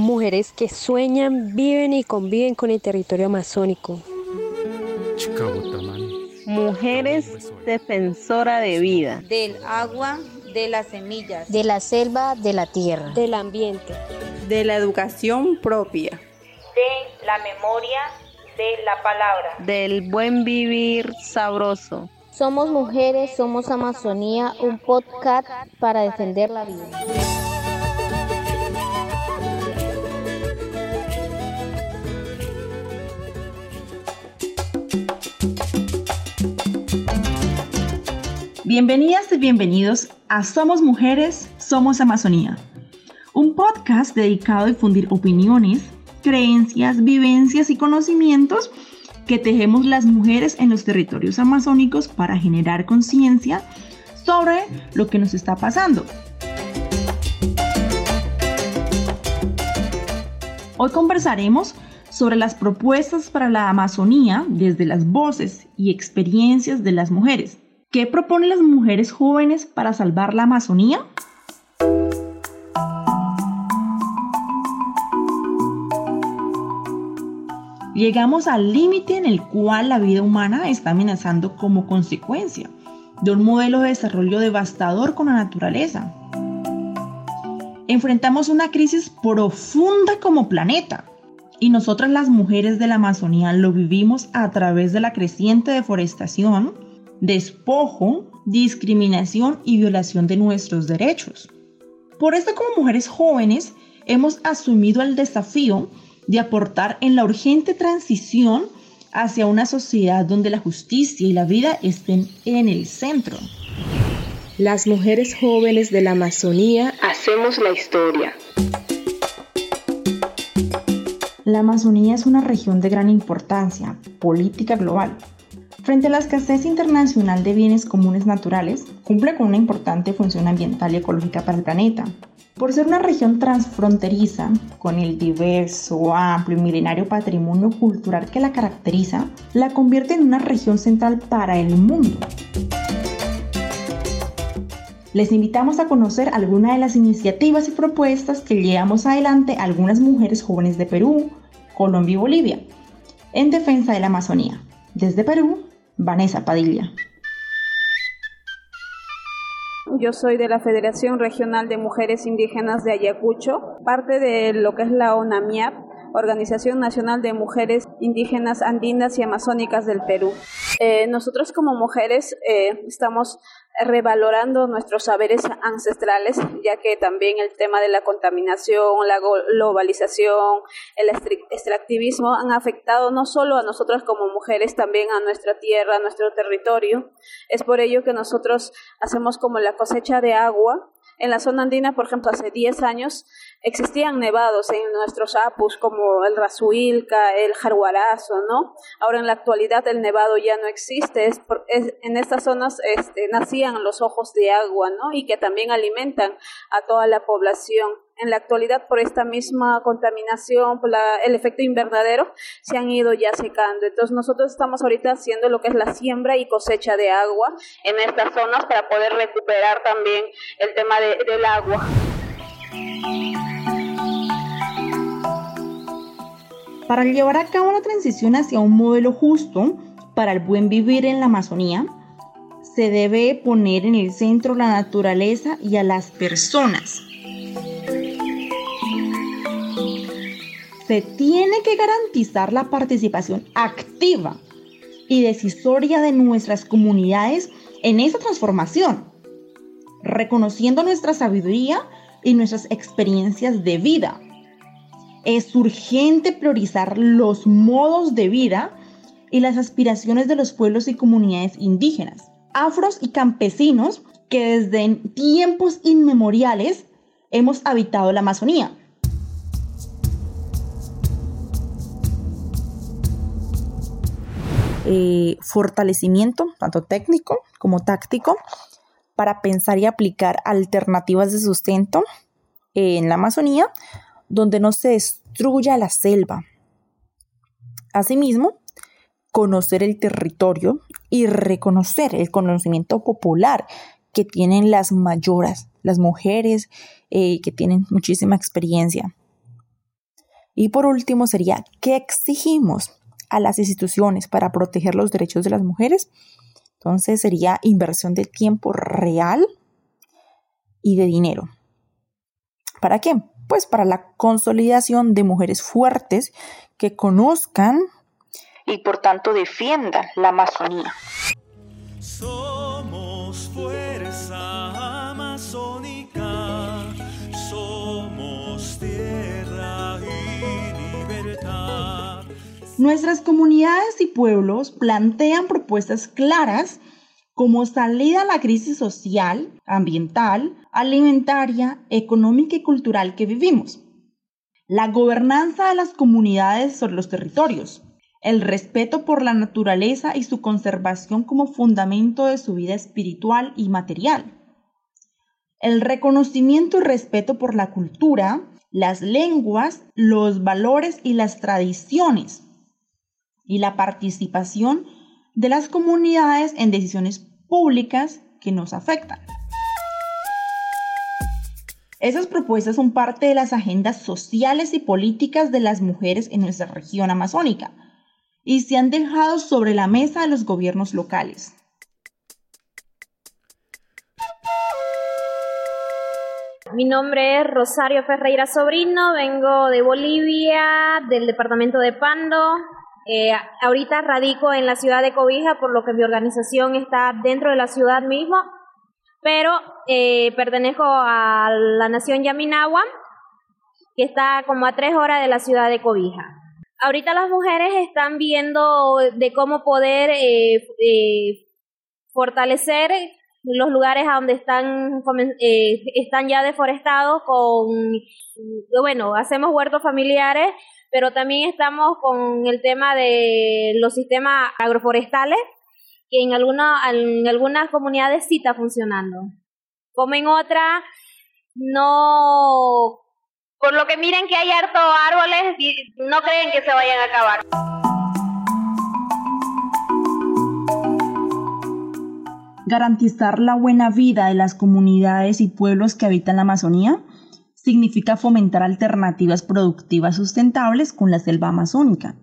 mujeres que sueñan, viven y conviven con el territorio amazónico. Mujeres defensora de vida. Del agua, de las semillas. De la selva, de la tierra. Del ambiente. De la educación propia. De la memoria, de la palabra. Del buen vivir sabroso. Somos mujeres, somos Amazonía, un podcast para defender la vida. Bienvenidas y bienvenidos a Somos Mujeres, Somos Amazonía, un podcast dedicado a difundir opiniones, creencias, vivencias y conocimientos que tejemos las mujeres en los territorios amazónicos para generar conciencia sobre lo que nos está pasando. Hoy conversaremos sobre las propuestas para la Amazonía desde las voces y experiencias de las mujeres. ¿Qué proponen las mujeres jóvenes para salvar la Amazonía? Llegamos al límite en el cual la vida humana está amenazando como consecuencia de un modelo de desarrollo devastador con la naturaleza. Enfrentamos una crisis profunda como planeta y nosotras las mujeres de la Amazonía lo vivimos a través de la creciente deforestación, despojo, discriminación y violación de nuestros derechos. Por esto como mujeres jóvenes hemos asumido el desafío de aportar en la urgente transición hacia una sociedad donde la justicia y la vida estén en el centro. Las mujeres jóvenes de la Amazonía hacemos la historia. La Amazonía es una región de gran importancia política global Frente a la escasez internacional de bienes comunes naturales, cumple con una importante función ambiental y ecológica para el planeta. Por ser una región transfronteriza, con el diverso, amplio y milenario patrimonio cultural que la caracteriza, la convierte en una región central para el mundo. Les invitamos a conocer algunas de las iniciativas y propuestas que llevamos adelante algunas mujeres jóvenes de Perú, Colombia y Bolivia en defensa de la Amazonía. Desde Perú, Vanessa Padilla. Yo soy de la Federación Regional de Mujeres Indígenas de Ayacucho, parte de lo que es la ONAMIAP, Organización Nacional de Mujeres Indígenas Andinas y Amazónicas del Perú. Eh, nosotros como mujeres eh, estamos revalorando nuestros saberes ancestrales, ya que también el tema de la contaminación, la globalización, el extractivismo han afectado no solo a nosotras como mujeres, también a nuestra tierra, a nuestro territorio. Es por ello que nosotros hacemos como la cosecha de agua en la zona andina, por ejemplo, hace 10 años existían nevados en nuestros apus como el Razuilca, el Jaguarazo, ¿no? Ahora en la actualidad el nevado ya no existe, es, en estas zonas este, nacían los ojos de agua, ¿no? Y que también alimentan a toda la población en la actualidad por esta misma contaminación, por el efecto invernadero, se han ido ya secando. Entonces nosotros estamos ahorita haciendo lo que es la siembra y cosecha de agua en estas zonas para poder recuperar también el tema del agua. Para llevar a cabo la transición hacia un modelo justo para el buen vivir en la Amazonía, se debe poner en el centro la naturaleza y a las personas se tiene que garantizar la participación activa y decisoria de nuestras comunidades en esa transformación, reconociendo nuestra sabiduría y nuestras experiencias de vida. Es urgente priorizar los modos de vida y las aspiraciones de los pueblos y comunidades indígenas, afros y campesinos que desde tiempos inmemoriales hemos habitado la Amazonía Eh, fortalecimiento, tanto técnico como táctico, para pensar y aplicar alternativas de sustento en la Amazonía, donde no se destruya la selva. Asimismo, conocer el territorio y reconocer el conocimiento popular que tienen las mayoras, las mujeres eh, que tienen muchísima experiencia. Y por último sería, ¿qué exigimos a las instituciones para proteger los derechos de las mujeres? Entonces sería inversión de tiempo real y de dinero. ¿Para qué? Pues para la consolidación de mujeres fuertes que conozcan y por tanto defiendan la Amazonía. Nuestras comunidades y pueblos plantean propuestas claras como salida a la crisis social, ambiental, alimentaria, económica y cultural que vivimos. La gobernanza de las comunidades sobre los territorios, el respeto por la naturaleza y su conservación como fundamento de su vida espiritual y material, el reconocimiento y respeto por la cultura, las lenguas, los valores y las tradiciones, y la participación de las comunidades en decisiones públicas que nos afectan. Esas propuestas son parte de las agendas sociales y políticas de las mujeres en nuestra región amazónica y se han dejado sobre la mesa de los gobiernos locales. Mi nombre es Rosario Ferreira Sobrino, vengo de Bolivia, del departamento de Pando, eh, ahorita radico en la ciudad de Cobija, por lo que mi organización está dentro de la ciudad misma, pero eh, pertenezco a la nación Yaminagua, que está como a tres horas de la ciudad de Cobija. Ahorita las mujeres están viendo de cómo poder eh, fortalecer los lugares a donde están, están ya deforestados con, bueno, hacemos huertos familiares pero también estamos con el tema de los sistemas agroforestales, que en, alguna, en algunas comunidades sí está funcionando. Como en otras, no... Por lo que miren que hay harto árboles, no creen que se vayan a acabar. Garantizar la buena vida de las comunidades y pueblos que habitan la Amazonía significa fomentar alternativas productivas sustentables con la selva amazónica.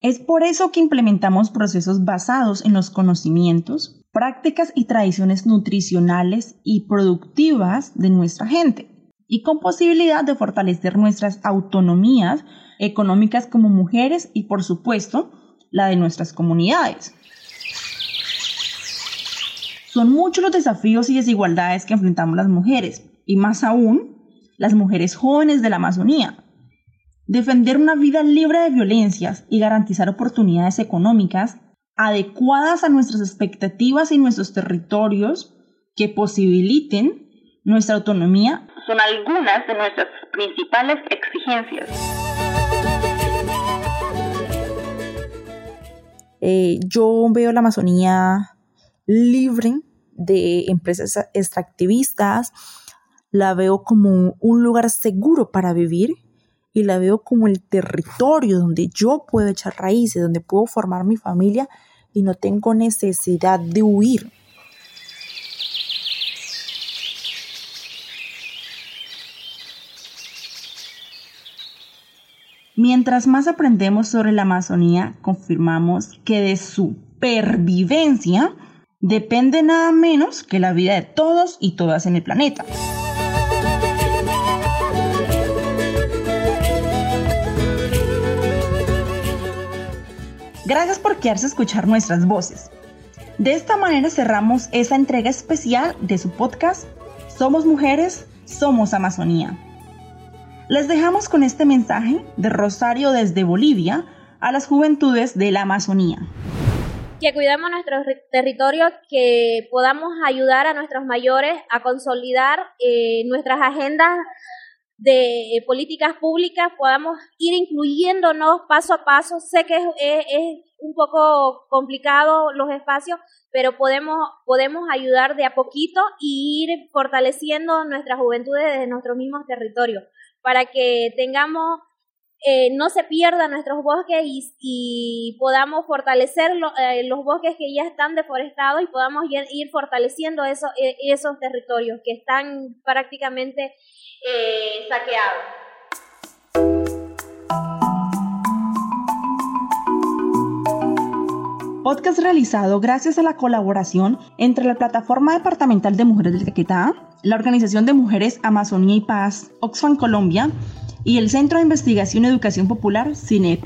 Es por eso que implementamos procesos basados en los conocimientos, prácticas y tradiciones nutricionales y productivas de nuestra gente, y con posibilidad de fortalecer nuestras autonomías económicas como mujeres y, por supuesto, la de nuestras comunidades. Son muchos los desafíos y desigualdades que enfrentamos las mujeres, y más aún las mujeres jóvenes de la Amazonía. Defender una vida libre de violencias y garantizar oportunidades económicas adecuadas a nuestras expectativas y nuestros territorios que posibiliten nuestra autonomía son algunas de nuestras principales exigencias. Eh, yo veo la Amazonía libre de empresas extractivistas, la veo como un lugar seguro para vivir y la veo como el territorio donde yo puedo echar raíces, donde puedo formar mi familia y no tengo necesidad de huir. Mientras más aprendemos sobre la Amazonía, confirmamos que de su supervivencia depende nada menos que la vida de todos y todas en el planeta. Gracias por quedarse escuchar nuestras voces. De esta manera cerramos esa entrega especial de su podcast Somos Mujeres, Somos Amazonía. Les dejamos con este mensaje de Rosario desde Bolivia a las juventudes de la Amazonía. Que cuidemos nuestro territorio, que podamos ayudar a nuestros mayores a consolidar eh, nuestras agendas de eh, políticas públicas podamos ir incluyéndonos paso a paso. Sé que es, un poco complicado los espacios, pero podemos, podemos ayudar de a poquito y ir fortaleciendo nuestras juventudes desde nuestros mismos territorios para que tengamos, eh, no se pierdan nuestros bosques y, y podamos fortalecer eh, los bosques que ya están deforestados y podamos ir fortaleciendo e, esos territorios que están prácticamente eh, saqueados. Podcast realizado gracias a la colaboración entre la Plataforma Departamental de Mujeres del Caquetá, la Organización de Mujeres Amazonía y Paz, Oxfam Colombia, y el Centro de Investigación y Educación Popular, CINEP.